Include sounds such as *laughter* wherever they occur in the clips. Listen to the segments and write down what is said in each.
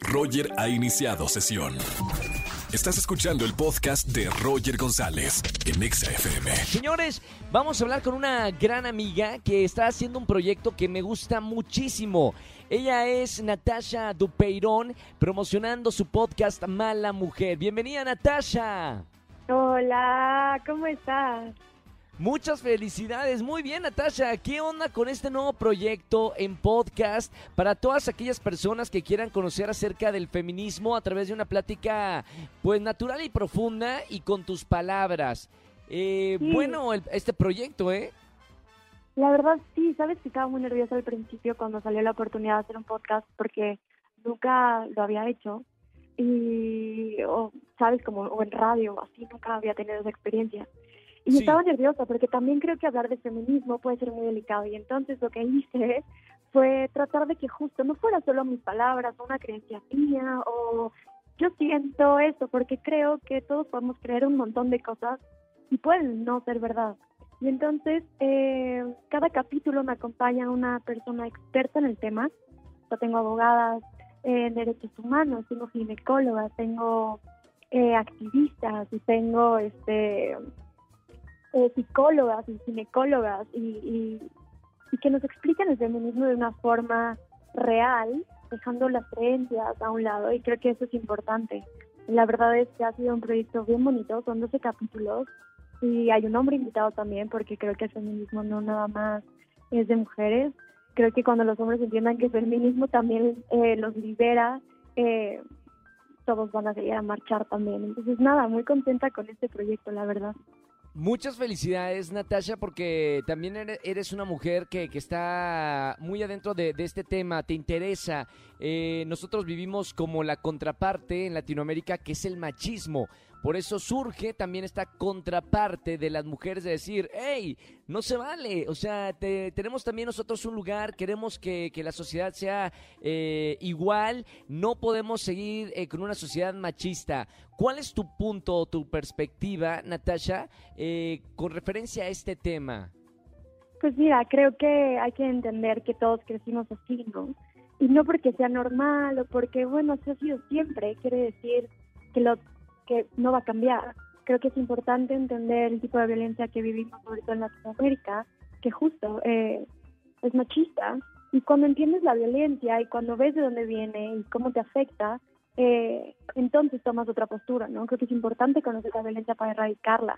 Roger ha iniciado sesión. Estás escuchando el podcast de Roger González en Exa FM. Señores, vamos a hablar con una gran amiga que está haciendo un proyecto que me gusta muchísimo. Ella es Natasha Dupeirón, promocionando su podcast Mala Mujer. Bienvenida, Natasha. Hola, ¿cómo estás? Muchas felicidades. Muy bien, Natasha. ¿Qué onda con este nuevo proyecto en podcast para todas aquellas personas que quieran conocer acerca del feminismo a través de una plática pues natural y profunda y con tus palabras? Eh, Sí. Bueno, el- este proyecto, ¿eh? La verdad sí, sabes que estaba muy nerviosa al principio cuando salió la oportunidad de hacer un podcast porque nunca lo había hecho y, o, sabes, como o en radio así, nunca había tenido esa experiencia. Y Sí. estaba nerviosa porque también creo que hablar de feminismo puede ser muy delicado y entonces lo que hice fue tratar de que justo no fuera solo mis palabras, una creencia mía o yo siento esto porque creo que todos podemos creer un montón de cosas y pueden no ser verdad. Y entonces, eh, cada capítulo me acompaña una persona experta en el tema. Yo tengo abogadas en derechos humanos, tengo ginecólogas, tengo eh, activistas y tengo este eh, psicólogas y ginecólogas y, y, que nos explican el feminismo de una forma real, dejando las creencias a un lado y creo que eso es importante. La verdad es que ha sido un proyecto bien bonito, son 12 capítulos y hay un hombre invitado también porque creo que el feminismo no nada más es de mujeres. Creo que cuando los hombres entiendan que el feminismo también eh, los libera, eh, todos van a salir a marchar también. Entonces, nada, muy contenta con este proyecto, la verdad. Muchas felicidades, Natasha, porque también ere- eres una mujer que, que está muy adentro de, de este tema, te interesa. Eh, nosotros vivimos como la contraparte en Latinoamérica, que es el machismo. Por eso surge también esta contraparte de las mujeres de decir, hey, no se vale. O sea, te- tenemos también nosotros un lugar, queremos que, que la sociedad sea eh, igual, no podemos seguir eh, con una sociedad machista. ¿Cuál es tu punto, tu perspectiva, Natasha, eh, con referencia a este tema? Pues mira, creo que hay que entender que todos crecimos así, ¿no? Y no porque sea normal o porque, bueno, así ha sido siempre, quiere decir que lo que no va a cambiar. Creo que es importante entender el tipo de violencia que vivimos ahorita en Latinoamérica, que justo eh, es machista. Y cuando entiendes la violencia y cuando ves de dónde viene y cómo te afecta, eh, entonces tomas otra postura, ¿no? Creo que es importante conocer la violencia para erradicarla.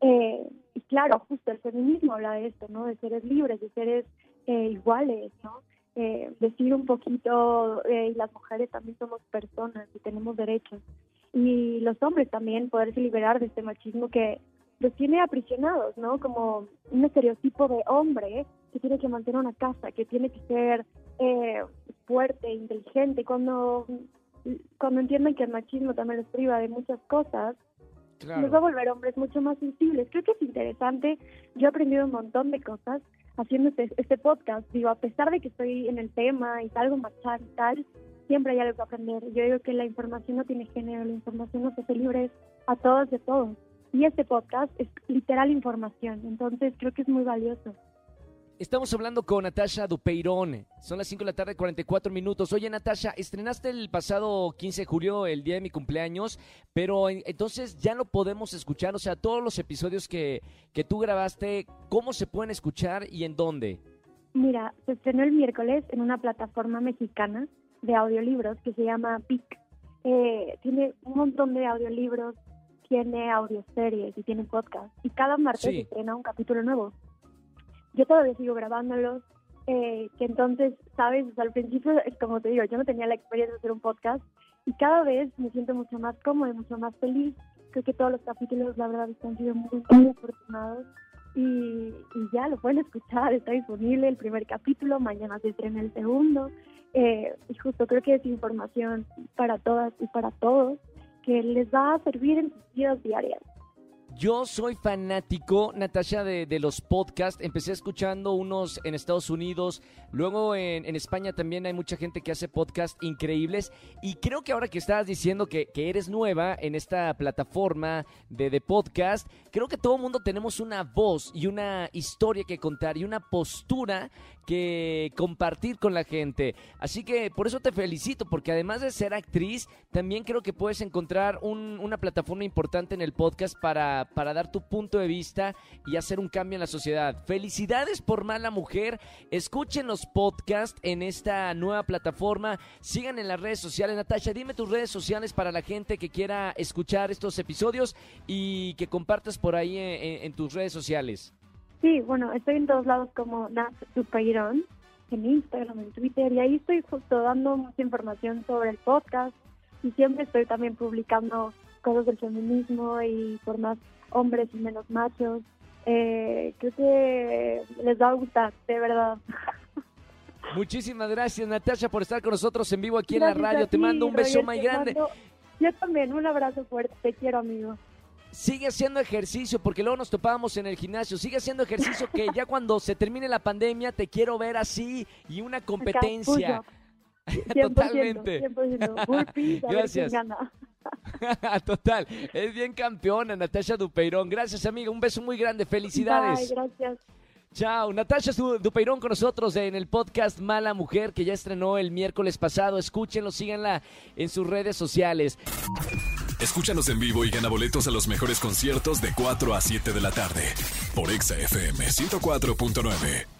Eh, y claro, justo el feminismo habla de esto, ¿no? De seres libres, de seres eh, iguales, ¿no? Eh, decir un poquito, eh, las mujeres también somos personas y tenemos derechos. Y los hombres también poderse liberar de este machismo que los tiene aprisionados, ¿no? Como un estereotipo de hombre que tiene que mantener una casa, que tiene que ser eh, fuerte, inteligente. Cuando, cuando entienden que el machismo también los priva de muchas cosas, nos va a volver hombres mucho más sensibles. Creo que es interesante. Yo he aprendido un montón de cosas haciendo este, este podcast. Digo, a pesar de que estoy en el tema y salgo marchar y tal, siempre hay algo que aprender. Yo digo que la información no tiene género, la información nos hace libres a todos a todos. Y este podcast es literal información, entonces creo que es muy valioso. Estamos hablando con Natasha Dupeirón. Son las 5 de la tarde, 44 minutos. Oye, Natasha, estrenaste el pasado 15 de julio, el día de mi cumpleaños, pero en- entonces ya lo podemos escuchar. O sea, todos los episodios que, que tú grabaste, ¿cómo se pueden escuchar y en dónde? Mira, se estrenó el miércoles en una plataforma mexicana de audiolibros que se llama PIC. Eh, tiene un montón de audiolibros, tiene audioseries y tiene podcast. Y cada martes Sí. se estrena un capítulo nuevo. Yo todavía sigo grabándolos, eh, que entonces, sabes, O sea, al principio, es como te digo, yo no tenía la experiencia de hacer un podcast y cada vez me siento mucho más cómoda y mucho más feliz. Creo que todos los capítulos, la verdad, han sido muy, muy afortunados y, y ya lo pueden escuchar, está disponible el primer capítulo, mañana se estrena el segundo. Eh, y justo creo que es información para todas y para todos que les va a servir en sus vidas diarias. Yo soy fanático, Natasha, de, los podcasts. Empecé escuchando unos en Estados Unidos, luego en, España también hay mucha gente que hace podcasts increíbles. Y creo que ahora que estabas diciendo que, que eres nueva en esta plataforma de, de podcast, creo que todo el mundo tenemos una voz y una historia que contar y una postura que compartir con la gente. Así que por eso te felicito, porque además de ser actriz, también creo que puedes encontrar un- una plataforma importante en el podcast para, para dar tu punto de vista y hacer un cambio en la sociedad. Felicidades por Mala Mujer. Escuchen los podcasts en esta nueva plataforma. Sigan en las redes sociales. Natasha, dime tus redes sociales para la gente que quiera escuchar estos episodios y que compartas por ahí en, en- en tus redes sociales. Sí, bueno, estoy en todos lados como Nat Dupeirón, en Instagram, en Twitter, y ahí estoy justo dando mucha información sobre el podcast y siempre estoy también publicando cosas del feminismo y por más hombres y menos machos. Eh, creo que les va a gustar, de verdad. *laughs* Muchísimas gracias, Natasha, por estar con nosotros en vivo aquí en la radio. Te mando un beso muy grande. mando- Yo también, un abrazo fuerte, te quiero, amigo. Sigue haciendo ejercicio, porque luego nos topábamos en el gimnasio. Sigue haciendo ejercicio que ya *laughs* cuando se termine la pandemia te quiero ver así y una competencia. Acá, push-up. 100%, Totalmente. 100%. Burpees, *laughs* a ver Gracias. *laughs* Total, es bien campeona Natasha Dupeirón. Gracias, amiga. Un beso muy grande. Felicidades. Bye, gracias. Chao. Natasha Du- Dupeirón con nosotros en el podcast Mala Mujer, que ya estrenó el miércoles pasado. Escúchenlo, síganla en sus redes sociales. Escúchanos en vivo y gana boletos a los mejores conciertos de 4 a 7 de la tarde por Exa FM 104.9.